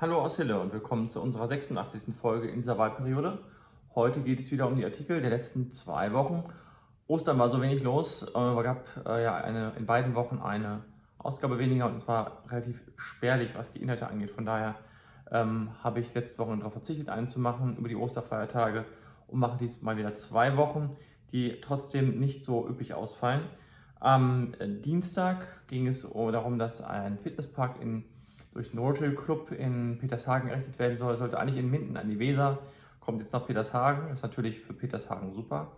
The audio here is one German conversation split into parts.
Hallo aus Hille und willkommen zu unserer 86. Folge in dieser Wahlperiode. Heute geht es wieder um die Artikel der letzten zwei Wochen. Ostern war so wenig los, es gab äh, ja eine, in beiden Wochen eine Ausgabe weniger und zwar relativ spärlich, was die Inhalte angeht. Von daher ähm, habe ich letzte Woche darauf verzichtet, einen zu machen über die Osterfeiertage und mache diesmal wieder zwei Wochen, die trotzdem nicht so üppig ausfallen. Am Dienstag ging es darum, dass ein Fitnesspark in, durch den Rotary Club in Petershagen errichtet werden soll. Sollte eigentlich in Minden an die Weser, kommt jetzt nach Petershagen. Ist natürlich für Petershagen super.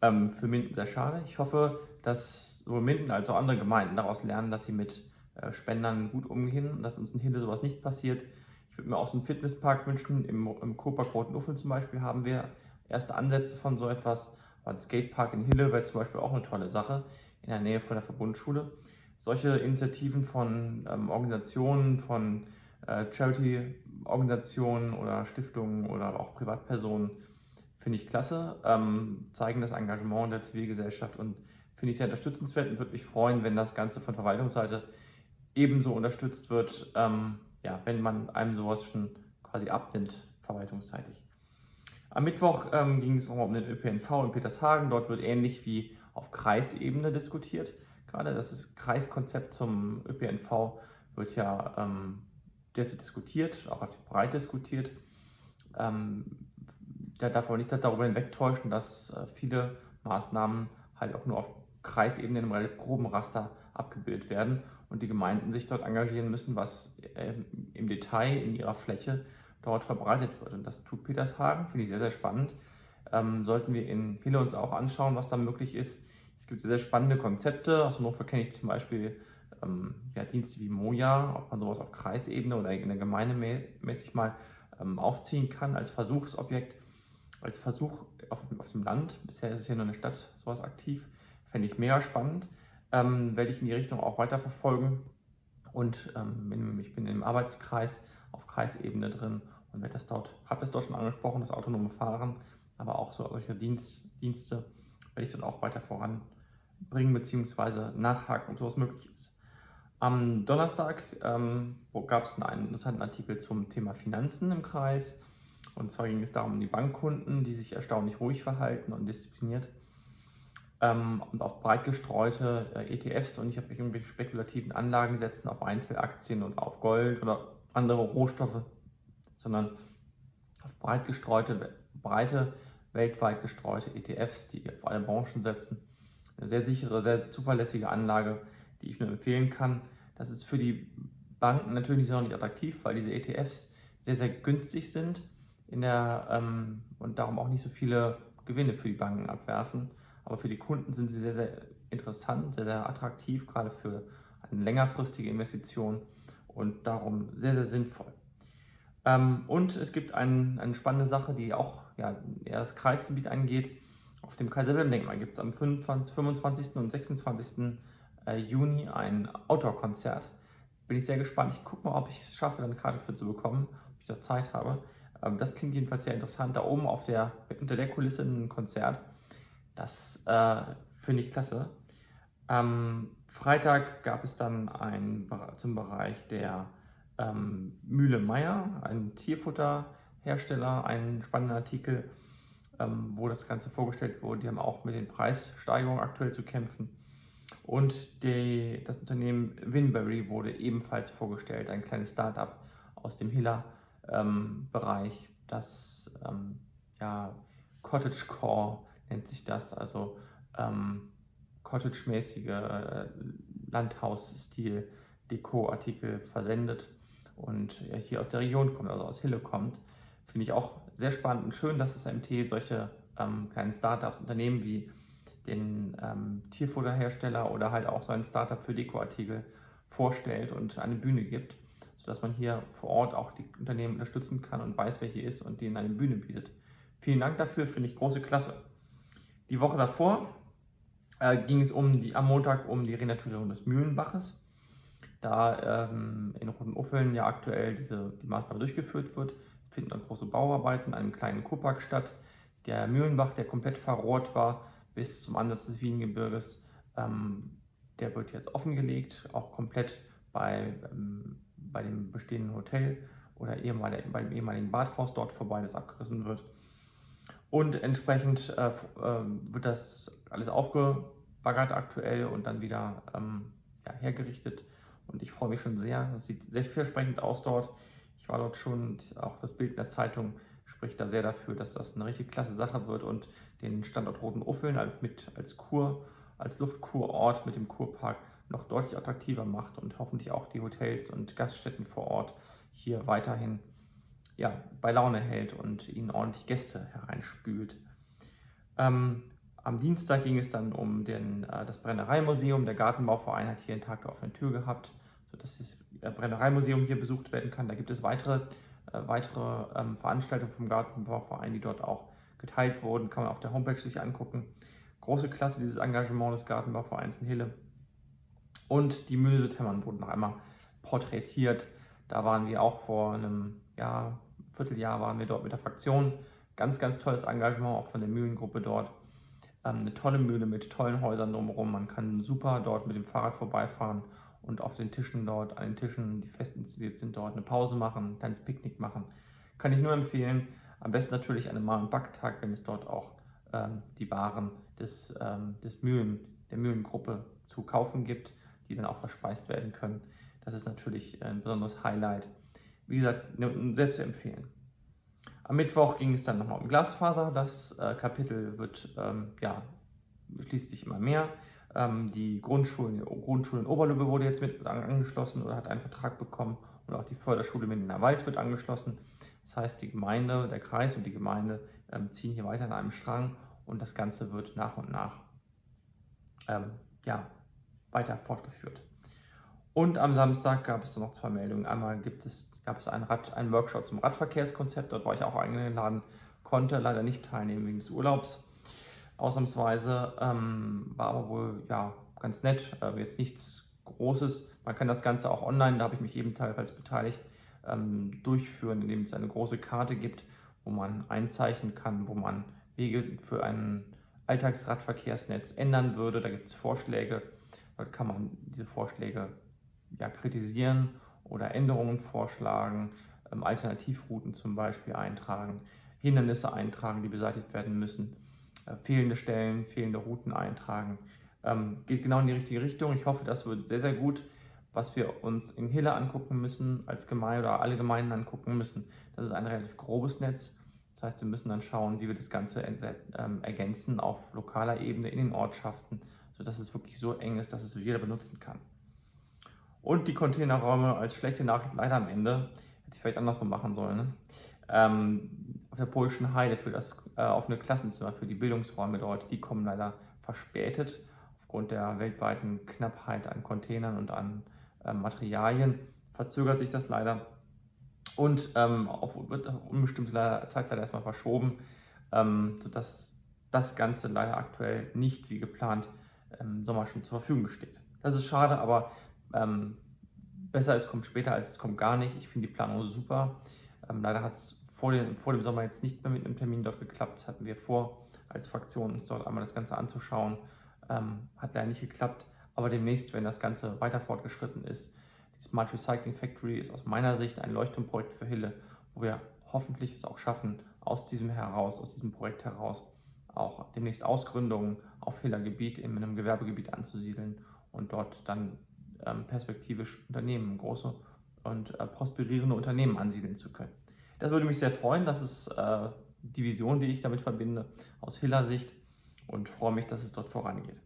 Ähm, für Minden sehr schade. Ich hoffe, dass sowohl Minden als auch andere Gemeinden daraus lernen, dass sie mit äh, Spendern gut umgehen dass uns in Hinde sowas nicht passiert. Ich würde mir auch so einen Fitnesspark wünschen. Im, im Kurpark Roten Uffeln zum Beispiel haben wir erste Ansätze von so etwas. Ein Skatepark in Hille wäre zum Beispiel auch eine tolle Sache in der Nähe von der Verbundschule. Solche Initiativen von ähm, Organisationen, von äh, Charity-Organisationen oder Stiftungen oder auch Privatpersonen finde ich klasse, ähm, zeigen das Engagement der Zivilgesellschaft und finde ich sehr unterstützenswert und würde mich freuen, wenn das Ganze von Verwaltungsseite ebenso unterstützt wird, ähm, ja, wenn man einem sowas schon quasi abnimmt, verwaltungsseitig. Am Mittwoch ähm, ging es um den ÖPNV in Petershagen. Dort wird ähnlich wie auf Kreisebene diskutiert. Gerade das Kreiskonzept zum ÖPNV wird ja ähm, derzeit diskutiert, auch breit diskutiert. Ähm, da darf man nicht darüber hinwegtäuschen, dass äh, viele Maßnahmen halt auch nur auf Kreisebene in einem relativ groben Raster abgebildet werden und die Gemeinden sich dort engagieren müssen, was äh, im Detail in ihrer Fläche dort verbreitet wird. Und das tut Petershagen, finde ich sehr, sehr spannend. Ähm, sollten wir in Hille uns auch anschauen, was da möglich ist. Es gibt sehr, sehr spannende Konzepte. Aus Hannover kenne ich zum Beispiel ähm, ja, Dienste wie Moja, ob man sowas auf Kreisebene oder in der Gemeinde mäßig mal ähm, aufziehen kann als Versuchsobjekt, als Versuch auf, auf, dem Land. Bisher ist es ja nur eine Stadt sowas aktiv. Fände ich mega spannend. Ähm, werde ich in die Richtung auch weiterverfolgen. Und ähm, ich bin im Arbeitskreis auf Kreisebene drin und werde das dort, habe es dort schon angesprochen, das autonome Fahren, aber auch so solche Dienst, Dienste werde ich dort auch weiter voranbringen bzw. nachhaken, ob sowas möglich ist. Am Donnerstag ähm, gab es einen interessanten Artikel zum Thema Finanzen im Kreis. Und zwar ging es darum, die Bankkunden, die sich erstaunlich ruhig verhalten und diszipliniert ähm, und auf breit gestreute äh, ETFs und nicht auf irgendwelche spekulativen Anlagen setzen, auf Einzelaktien oder auf Gold oder andere Rohstoffe, sondern auf breit gestreute, breite, weltweit gestreute ETFs, die auf alle Branchen setzen. Eine sehr sichere, sehr zuverlässige Anlage, die ich nur empfehlen kann. Das ist für die Banken natürlich nicht attraktiv, weil diese ETFs sehr, sehr günstig sind in der, ähm, und darum auch nicht so viele Gewinne für die Banken abwerfen. Aber für die Kunden sind sie sehr, sehr interessant, sehr, sehr attraktiv, gerade für eine längerfristige Investition und darum sehr, sehr sinnvoll. Ähm, und es gibt ein, eine spannende Sache, die auch ja, eher das Kreisgebiet angeht. Auf dem Kaiser-Wilhelm-Denkmal gibt es am 25, 25. und 26. Äh, Juni ein Outdoor-Konzert. Bin ich sehr gespannt. Ich gucke mal, ob ich es schaffe, eine Karte für zu bekommen, ob ich da Zeit habe. Ähm, das klingt jedenfalls sehr interessant. Da oben auf der, unter der Kulisse ein Konzert. Das äh, finde ich klasse. Am Freitag gab es dann ein, zum Bereich der ähm, Mühle Meier, ein Tierfutterhersteller, einen spannenden Artikel, ähm, wo das Ganze vorgestellt wurde. Die haben auch mit den Preissteigerungen aktuell zu kämpfen. Und die, das Unternehmen Winberry wurde ebenfalls vorgestellt, ein kleines Startup aus dem Hiller-Bereich, ähm, das ähm, ja, Cottagecore nennt sich das, also ähm, Cottage-mäßige äh, Landhausstil Deko-Artikel versendet und hier aus der Region kommt, also aus Hille kommt. Finde ich auch sehr spannend und schön, dass das MT solche ähm, kleinen Startups, Unternehmen wie den ähm, Tierfutterhersteller oder halt auch so ein Startup für Dekoartikel vorstellt und eine Bühne gibt, sodass man hier vor Ort auch die Unternehmen unterstützen kann und weiß, wer hier ist und denen eine Bühne bietet. Vielen Dank dafür, finde ich große Klasse. Die Woche davor äh, ging es um die, am Montag um die Renaturierung des Mühlenbaches. Da ähm, in Rotenuffeln ja aktuell diese, die Maßnahme durchgeführt wird, finden dann große Bauarbeiten an einem kleinen Kurpark statt. Der Mühlenbach, der komplett verrohrt war bis zum Ansatz des Wiengebirges, ähm, der wird jetzt offengelegt, auch komplett bei, ähm, bei dem bestehenden Hotel oder ehemalige, beim ehemaligen Badhaus dort vorbei, das abgerissen wird. Und entsprechend äh, äh, wird das alles aufgebaggert aktuell und dann wieder ähm, ja, hergerichtet. Und ich freue mich schon sehr. Das sieht sehr vielversprechend aus dort. Ich war dort schon und auch das Bild in der Zeitung spricht da sehr dafür, dass das eine richtig klasse Sache wird und den Standort Roten Uffeln mit als Kur, als Luftkurort mit dem Kurpark noch deutlich attraktiver macht und hoffentlich auch die Hotels und Gaststätten vor Ort hier weiterhin ja, bei Laune hält und ihnen ordentlich Gäste hereinspült. Ähm, am Dienstag ging es dann um den, äh, das Brennereimuseum. Der Gartenbauverein hat hier einen Tag der offenen Tür gehabt, sodass das äh, Brennereimuseum hier besucht werden kann. Da gibt es weitere, äh, weitere ähm, Veranstaltungen vom Gartenbauverein, die dort auch geteilt wurden. Kann man auf der Homepage sich angucken. Große Klasse dieses Engagement des Gartenbauvereins in Hille. Und die Mühle Südhemmern wurden noch einmal porträtiert. Da waren wir auch vor einem ja, Vierteljahr waren wir dort mit der Fraktion. Ganz, ganz tolles Engagement auch von der Mühlengruppe dort. Ähm, eine tolle Mühle mit tollen Häusern drumherum. Man kann super dort mit dem Fahrrad vorbeifahren und auf den Tischen dort, an den Tischen, die fest installiert sind, dort eine Pause machen, ein kleines Picknick machen. Kann ich nur empfehlen. Am besten natürlich an einem Mal- und Backtag, wenn es dort auch ähm, die Waren des, ähm, des Mühlen, der Mühlengruppe zu kaufen gibt, die dann auch verspeist werden können. Das ist natürlich ein besonderes Highlight. Wie gesagt, sehr zu empfehlen. Am Mittwoch ging es dann nochmal um Glasfaser. Das äh, Kapitel wird, ähm, ja, schließt sich immer mehr. Ähm, die Grundschulen, Grundschule in Oberlübbe wurde jetzt mit angeschlossen oder hat einen Vertrag bekommen und auch die Förderschule Mindener Wald wird angeschlossen. Das heißt, die Gemeinde, der Kreis und die Gemeinde ähm, ziehen hier weiter an einem Strang und das Ganze wird nach und nach ähm, ja, weiter fortgeführt. Und am Samstag gab es dann noch zwei Meldungen. Einmal gibt es, gab es einen, Rad, einen Workshop zum Radverkehrskonzept. Dort war ich auch eingeladen, konnte leider nicht teilnehmen wegen des Urlaubs. Ausnahmsweise ähm, war aber wohl ja, ganz nett, äh, jetzt nichts Großes. Man kann das Ganze auch online, da habe ich mich ebenfalls beteiligt, ähm, durchführen, indem es eine große Karte gibt, wo man einzeichnen kann, wo man Wege für ein Alltagsradverkehrsnetz ändern würde. Da gibt es Vorschläge. Dort kann man diese Vorschläge ja, kritisieren oder Änderungen vorschlagen, ähm, Alternativrouten zum Beispiel eintragen, Hindernisse eintragen, die beseitigt werden müssen, äh, fehlende Stellen, fehlende Routen eintragen. Ähm, geht genau in die richtige Richtung. Ich hoffe, das wird sehr, sehr gut. Was wir uns in Hille angucken müssen, als Gemeinde oder alle Gemeinden angucken müssen, das ist ein relativ grobes Netz. Das heißt, wir müssen dann schauen, wie wir das Ganze ähm, ergänzen auf lokaler Ebene in den Ortschaften, sodass es wirklich so eng ist, dass es jeder benutzen kann. Und die Containerräume als schlechte Nachricht leider am Ende, hätte ich vielleicht andersrum machen sollen, ne? ähm, auf der polnischen Heide für das äh, offene Klassenzimmer, für die Bildungsräume dort, die kommen leider verspätet aufgrund der weltweiten Knappheit an Containern und an äh, Materialien. Verzögert sich das leider und ähm, auf, wird auf unbestimmte Zeit leider erstmal verschoben, ähm, sodass das Ganze leider aktuell nicht wie geplant im Sommer schon zur Verfügung steht. Das ist schade, aber ähm, besser es kommt später als es kommt gar nicht. Ich finde die Planung super. Ähm, leider hat es vor, vor, dem Sommer jetzt nicht mehr mit einem Termin dort geklappt. Das hatten wir vor, als Fraktion uns dort einmal das Ganze anzuschauen. Ähm, hat leider nicht geklappt. Aber demnächst, wenn das Ganze weiter fortgeschritten ist, die Smart Recycling Factory ist aus meiner Sicht ein Leuchtturmprojekt für Hille, wo wir hoffentlich es auch schaffen, aus diesem heraus, aus diesem Projekt heraus auch demnächst Ausgründungen auf Hiller Gebiet in einem Gewerbegebiet anzusiedeln und dort dann ähm, perspektivisch Unternehmen, große und äh, prosperierende Unternehmen ansiedeln zu können. Das würde mich sehr freuen. Das ist äh, die Vision, die ich damit verbinde, aus Hiller Sicht und freue mich, dass es dort vorangeht.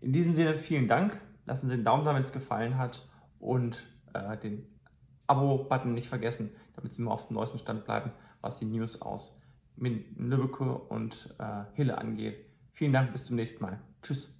In diesem Sinne vielen Dank. Lassen Sie den Daumen da, wenn es gefallen hat und äh, den Abo-Button nicht vergessen, damit Sie immer auf dem neuesten Stand bleiben, was die News aus Lübbecke und äh, Hille angeht. Vielen Dank, bis zum nächsten Mal. Tschüss.